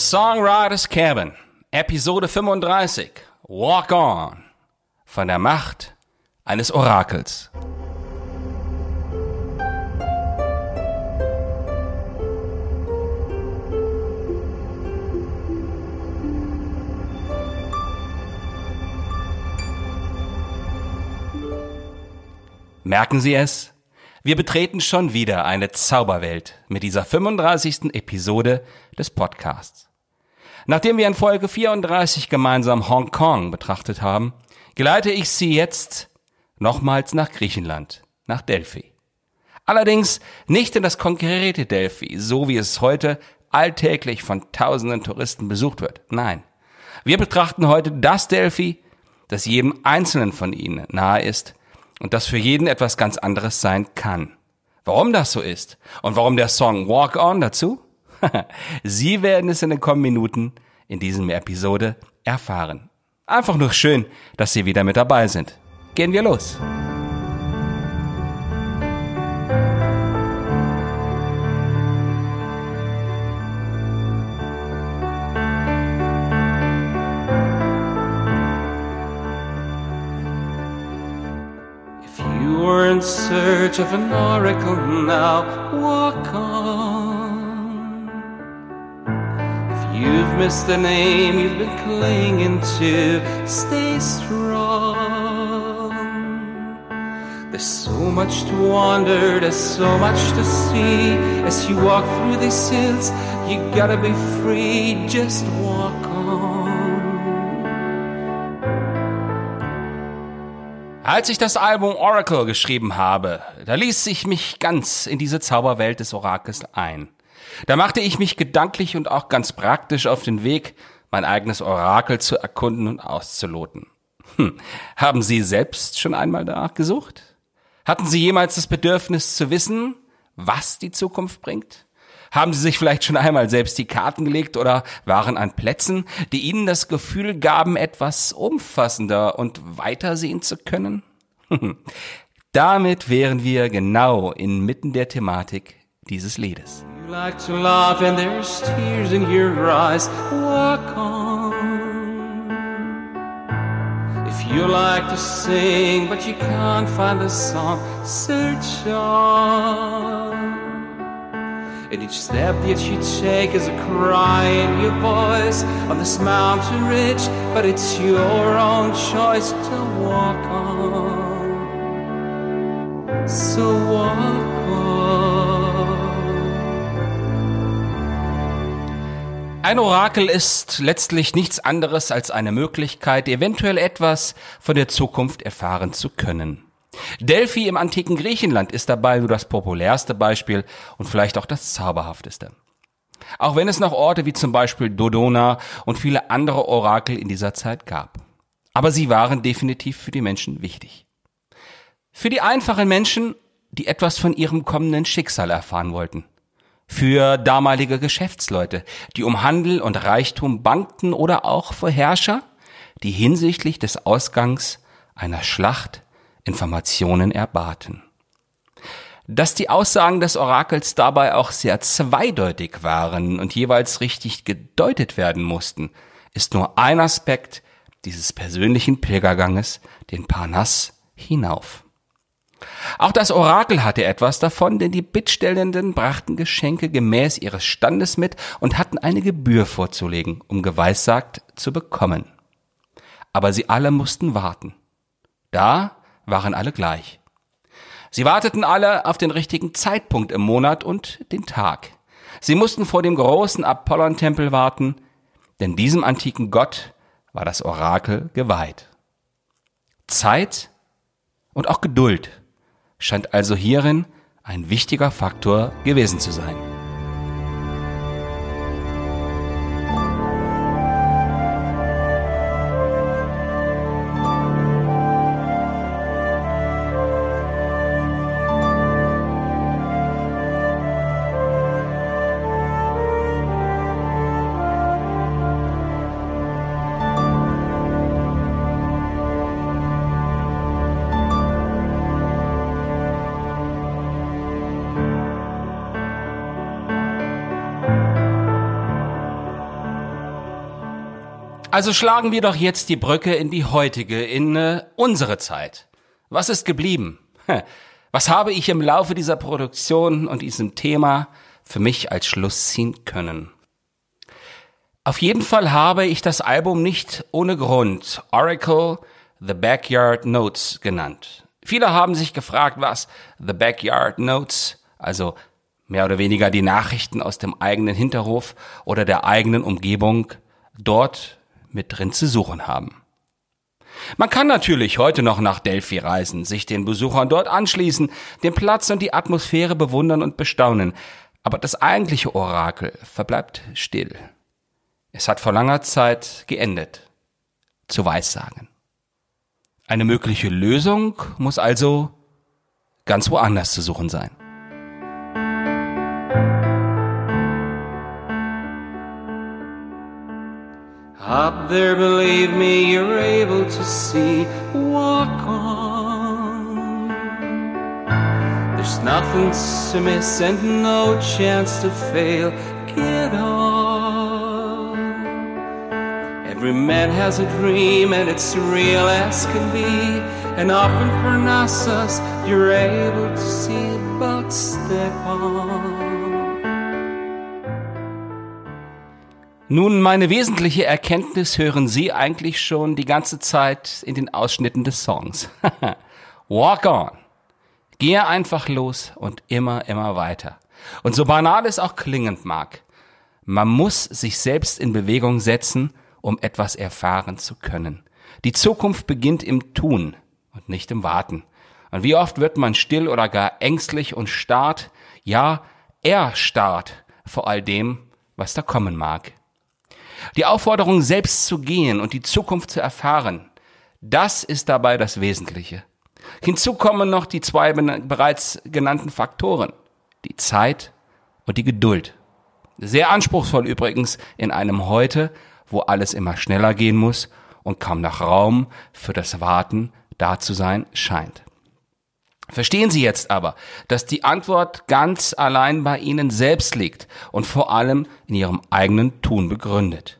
Songwriters Cabin, Episode 35, Walk On, von der Macht eines Orakels. Merken Sie es? Wir betreten schon wieder eine Zauberwelt mit dieser 35. Episode des Podcasts. Nachdem wir in Folge 34 gemeinsam Hongkong betrachtet haben, geleite ich Sie jetzt nochmals nach Griechenland, nach Delphi. Allerdings nicht in das konkrete Delphi, so wie es heute alltäglich von tausenden Touristen besucht wird. Nein. Wir betrachten heute das Delphi, das jedem Einzelnen von Ihnen nahe ist und das für jeden etwas ganz anderes sein kann. Warum das so ist und warum der Song Walk On dazu? Sie werden es in den kommenden Minuten in diesem Episode erfahren. Einfach nur schön, dass Sie wieder mit dabei sind. Gehen wir los. If you were in search of an oracle now, walk on. You've missed the name you've been clinging to, stay strong. There's so much to wonder, there's so much to see. As you walk through these hills, you gotta be free, just walk on. Als ich das Album Oracle geschrieben habe, da ließ ich mich ganz in diese Zauberwelt des Orakels ein. Da machte ich mich gedanklich und auch ganz praktisch auf den Weg, mein eigenes Orakel zu erkunden und auszuloten. Hm. Haben Sie selbst schon einmal danach gesucht? Hatten Sie jemals das Bedürfnis zu wissen, was die Zukunft bringt? Haben Sie sich vielleicht schon einmal selbst die Karten gelegt oder waren an Plätzen, die Ihnen das Gefühl gaben, etwas umfassender und weiter sehen zu können? Damit wären wir genau inmitten der Thematik dieses Liedes. You like to laugh and there's tears in your eyes. Walk on. If you like to sing but you can't find the song, search on. And each step that you take is a cry in your voice on this mountain ridge, but it's your own choice to walk on. So walk Ein Orakel ist letztlich nichts anderes als eine Möglichkeit, eventuell etwas von der Zukunft erfahren zu können. Delphi im antiken Griechenland ist dabei nur das populärste Beispiel und vielleicht auch das zauberhafteste. Auch wenn es noch Orte wie zum Beispiel Dodona und viele andere Orakel in dieser Zeit gab. Aber sie waren definitiv für die Menschen wichtig. Für die einfachen Menschen, die etwas von ihrem kommenden Schicksal erfahren wollten. Für damalige Geschäftsleute, die um Handel und Reichtum bangten oder auch für Herrscher, die hinsichtlich des Ausgangs einer Schlacht Informationen erbaten. Dass die Aussagen des Orakels dabei auch sehr zweideutig waren und jeweils richtig gedeutet werden mussten, ist nur ein Aspekt dieses persönlichen Pilgerganges, den Parnass hinauf. Auch das Orakel hatte etwas davon, denn die Bittstellenden brachten Geschenke gemäß ihres Standes mit und hatten eine Gebühr vorzulegen, um geweissagt zu bekommen. Aber sie alle mussten warten. Da waren alle gleich. Sie warteten alle auf den richtigen Zeitpunkt im Monat und den Tag. Sie mussten vor dem großen Apollon-Tempel warten, denn diesem antiken Gott war das Orakel geweiht. Zeit und auch Geduld scheint also hierin ein wichtiger Faktor gewesen zu sein. Also schlagen wir doch jetzt die Brücke in die heutige, in äh, unsere Zeit. Was ist geblieben? Was habe ich im Laufe dieser Produktion und diesem Thema für mich als Schluss ziehen können? Auf jeden Fall habe ich das Album nicht ohne Grund Oracle The Backyard Notes genannt. Viele haben sich gefragt, was The Backyard Notes, also mehr oder weniger die Nachrichten aus dem eigenen Hinterhof oder der eigenen Umgebung, dort mit drin zu suchen haben. Man kann natürlich heute noch nach Delphi reisen, sich den Besuchern dort anschließen, den Platz und die Atmosphäre bewundern und bestaunen, aber das eigentliche Orakel verbleibt still. Es hat vor langer Zeit geendet. Zu Weissagen. Eine mögliche Lösung muss also ganz woanders zu suchen sein. Up there, believe me, you're able to see. Walk on. There's nothing to miss and no chance to fail. Get on. Every man has a dream and it's real as can be. And up in Parnassus, you're able to see but step on. Nun, meine wesentliche Erkenntnis hören Sie eigentlich schon die ganze Zeit in den Ausschnitten des Songs. Walk on. Gehe einfach los und immer, immer weiter. Und so banal es auch klingend mag, man muss sich selbst in Bewegung setzen, um etwas erfahren zu können. Die Zukunft beginnt im Tun und nicht im Warten. Und wie oft wird man still oder gar ängstlich und starrt, ja, erstarrt vor all dem, was da kommen mag. Die Aufforderung, selbst zu gehen und die Zukunft zu erfahren, das ist dabei das Wesentliche. Hinzu kommen noch die zwei bereits genannten Faktoren, die Zeit und die Geduld. Sehr anspruchsvoll übrigens in einem heute, wo alles immer schneller gehen muss und kaum noch Raum für das Warten da zu sein scheint. Verstehen Sie jetzt aber, dass die Antwort ganz allein bei Ihnen selbst liegt und vor allem in Ihrem eigenen Tun begründet.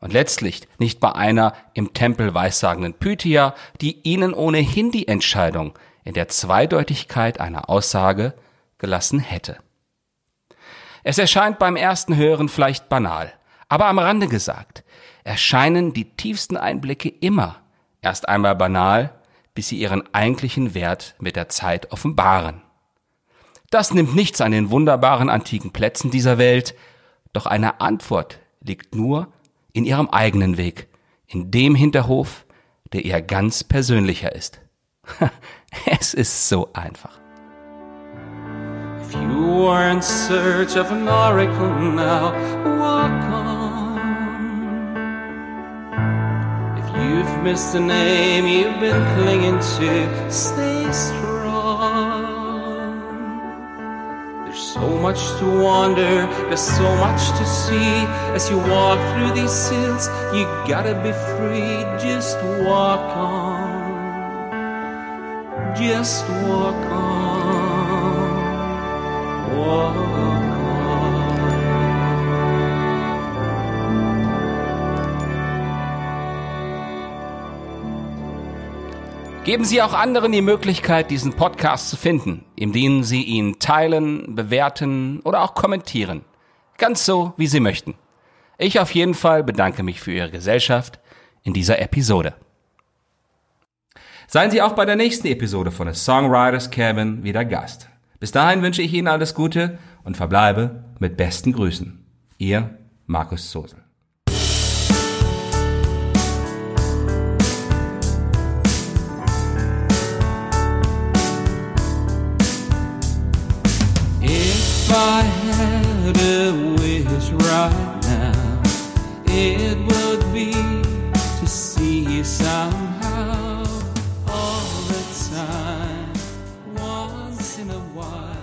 Und letztlich nicht bei einer im Tempel weissagenden Pythia, die Ihnen ohnehin die Entscheidung in der Zweideutigkeit einer Aussage gelassen hätte. Es erscheint beim ersten Hören vielleicht banal, aber am Rande gesagt, erscheinen die tiefsten Einblicke immer erst einmal banal, bis sie ihren eigentlichen Wert mit der Zeit offenbaren. Das nimmt nichts an den wunderbaren antiken Plätzen dieser Welt, doch eine Antwort liegt nur in ihrem eigenen Weg, in dem Hinterhof, der ihr ganz persönlicher ist. es ist so einfach. If you are in search of an oracle now, walk on. You've missed the name you've been clinging to. Stay strong. There's so much to wonder, there's so much to see. As you walk through these hills, you gotta be free. Just walk on. Just walk on. walk Geben Sie auch anderen die Möglichkeit, diesen Podcast zu finden, indem Sie ihn teilen, bewerten oder auch kommentieren. Ganz so, wie Sie möchten. Ich auf jeden Fall bedanke mich für Ihre Gesellschaft in dieser Episode. Seien Sie auch bei der nächsten Episode von The Songwriters Cabin wieder Gast. Bis dahin wünsche ich Ihnen alles Gute und verbleibe mit besten Grüßen. Ihr Markus Zosel. If I had a wish right now, it would be to see you somehow all the time, once in a while.